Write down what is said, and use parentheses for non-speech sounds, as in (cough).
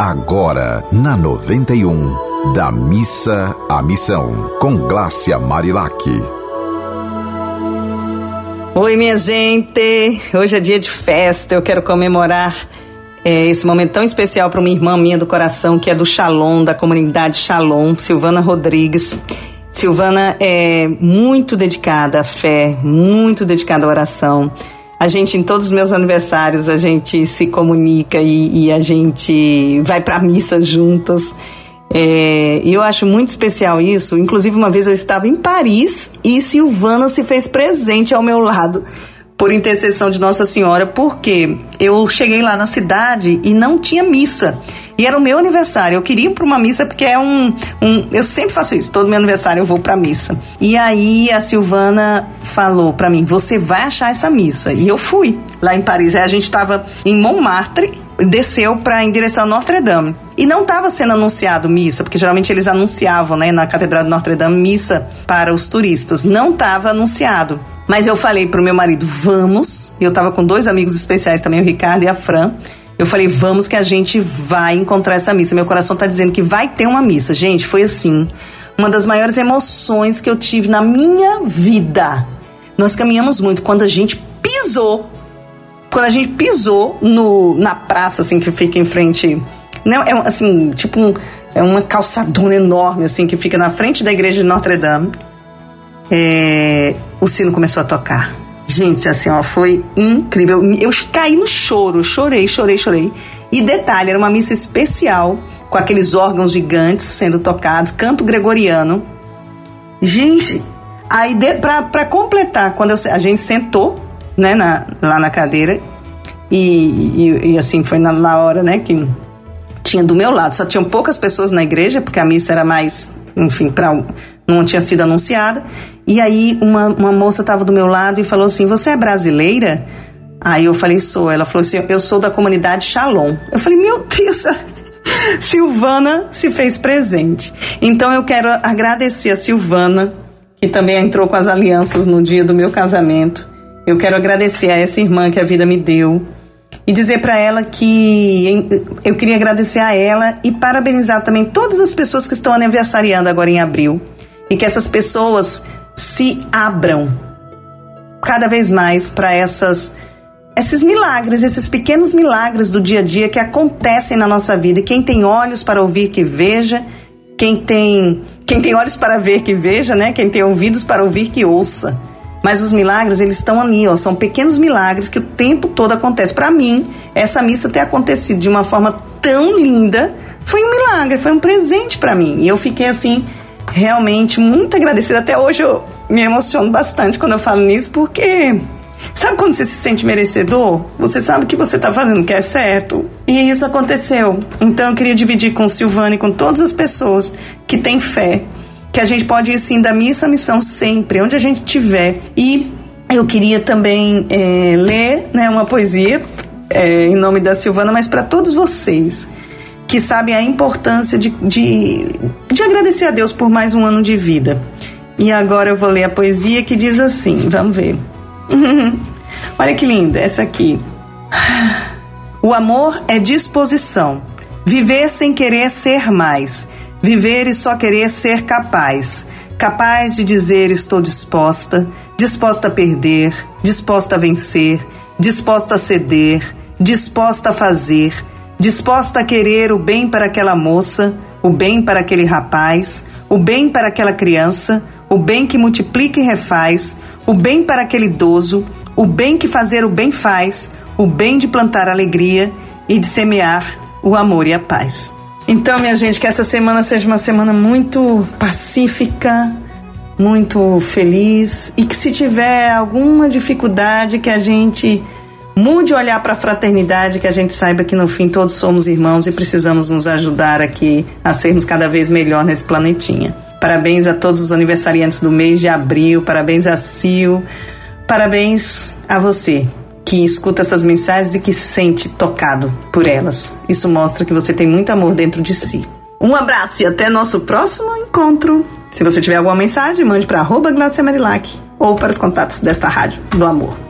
agora na 91, da missa à missão, com Glácia Marilac. Oi, minha gente! Hoje é dia de festa, eu quero comemorar é, esse momento tão especial para uma irmã minha do coração, que é do Shalom, da comunidade Shalom, Silvana Rodrigues. Silvana é muito dedicada à fé, muito dedicada à oração. A gente, em todos os meus aniversários, a gente se comunica e, e a gente vai para missa juntas. É, e eu acho muito especial isso. Inclusive, uma vez eu estava em Paris e Silvana se fez presente ao meu lado por intercessão de Nossa Senhora, porque eu cheguei lá na cidade e não tinha missa. E era o meu aniversário. Eu queria ir para uma missa porque é um, um, Eu sempre faço isso. Todo meu aniversário eu vou para missa. E aí a Silvana falou para mim: Você vai achar essa missa. E eu fui lá em Paris. Aí a gente estava em Montmartre, desceu para em direção a Notre Dame. E não estava sendo anunciado missa, porque geralmente eles anunciavam, né, na Catedral de Notre Dame, missa para os turistas. Não estava anunciado. Mas eu falei pro meu marido, vamos. E eu tava com dois amigos especiais também, o Ricardo e a Fran. Eu falei, vamos que a gente vai encontrar essa missa. Meu coração tá dizendo que vai ter uma missa. Gente, foi assim, uma das maiores emoções que eu tive na minha vida. Nós caminhamos muito quando a gente pisou. Quando a gente pisou no, na praça, assim, que fica em frente. Né, é assim, tipo um, é uma calçadona enorme, assim, que fica na frente da igreja de Notre Dame é, o sino começou a tocar. Gente, assim, ó, foi incrível. Eu caí no choro, chorei, chorei, chorei. E detalhe, era uma missa especial, com aqueles órgãos gigantes sendo tocados, canto gregoriano. Gente, aí pra, pra completar, quando eu, a gente sentou, né, na, lá na cadeira, e, e, e assim, foi na, na hora, né, que tinha do meu lado, só tinham poucas pessoas na igreja, porque a missa era mais, enfim, para não tinha sido anunciada. E aí uma, uma moça estava do meu lado e falou assim: Você é brasileira? Aí eu falei: Sou. Ela falou assim: Eu sou da comunidade Shalom. Eu falei: Meu Deus, (laughs) Silvana se fez presente. Então eu quero agradecer a Silvana, que também entrou com as alianças no dia do meu casamento. Eu quero agradecer a essa irmã que a vida me deu e dizer para ela que eu queria agradecer a ela e parabenizar também todas as pessoas que estão aniversariando agora em abril e que essas pessoas se abram cada vez mais para essas esses milagres, esses pequenos milagres do dia a dia que acontecem na nossa vida. E quem tem olhos para ouvir que veja, quem tem quem tem olhos para ver que veja, né? Quem tem ouvidos para ouvir que ouça. Mas os milagres, eles estão ali, ó, são pequenos milagres que o tempo todo acontece. Para mim, essa missa ter acontecido de uma forma tão linda foi um milagre, foi um presente para mim. E eu fiquei assim realmente muito agradecida. Até hoje eu me emociono bastante quando eu falo nisso, porque sabe quando você se sente merecedor? Você sabe que você está fazendo o que é certo. E isso aconteceu. Então eu queria dividir com Silvana e com todas as pessoas que têm fé, que a gente pode ir sim da missa à missão sempre, onde a gente estiver. E eu queria também é, ler né, uma poesia é, em nome da Silvana, mas para todos vocês que sabem a importância de, de, de agradecer a Deus por mais um ano de vida. E agora eu vou ler a poesia que diz assim: vamos ver. (laughs) Olha que linda, essa aqui. (sighs) O amor é disposição. Viver sem querer ser mais. Viver e só querer ser capaz. Capaz de dizer estou disposta, disposta a perder, disposta a vencer, disposta a ceder, disposta a fazer, disposta a querer o bem para aquela moça, o bem para aquele rapaz, o bem para aquela criança, o bem que multiplica e refaz, o bem para aquele idoso, o bem que fazer o bem faz, o bem de plantar alegria e de semear o amor e a paz. Então, minha gente, que essa semana seja uma semana muito pacífica, muito feliz e que se tiver alguma dificuldade que a gente Mude olhar para a fraternidade, que a gente saiba que no fim todos somos irmãos e precisamos nos ajudar aqui a sermos cada vez melhor nesse planetinha. Parabéns a todos os aniversariantes do mês de abril, parabéns a Sil, parabéns a você que escuta essas mensagens e que se sente tocado por elas. Isso mostra que você tem muito amor dentro de si. Um abraço e até nosso próximo encontro. Se você tiver alguma mensagem, mande para arroba Marilac ou para os contatos desta rádio do amor.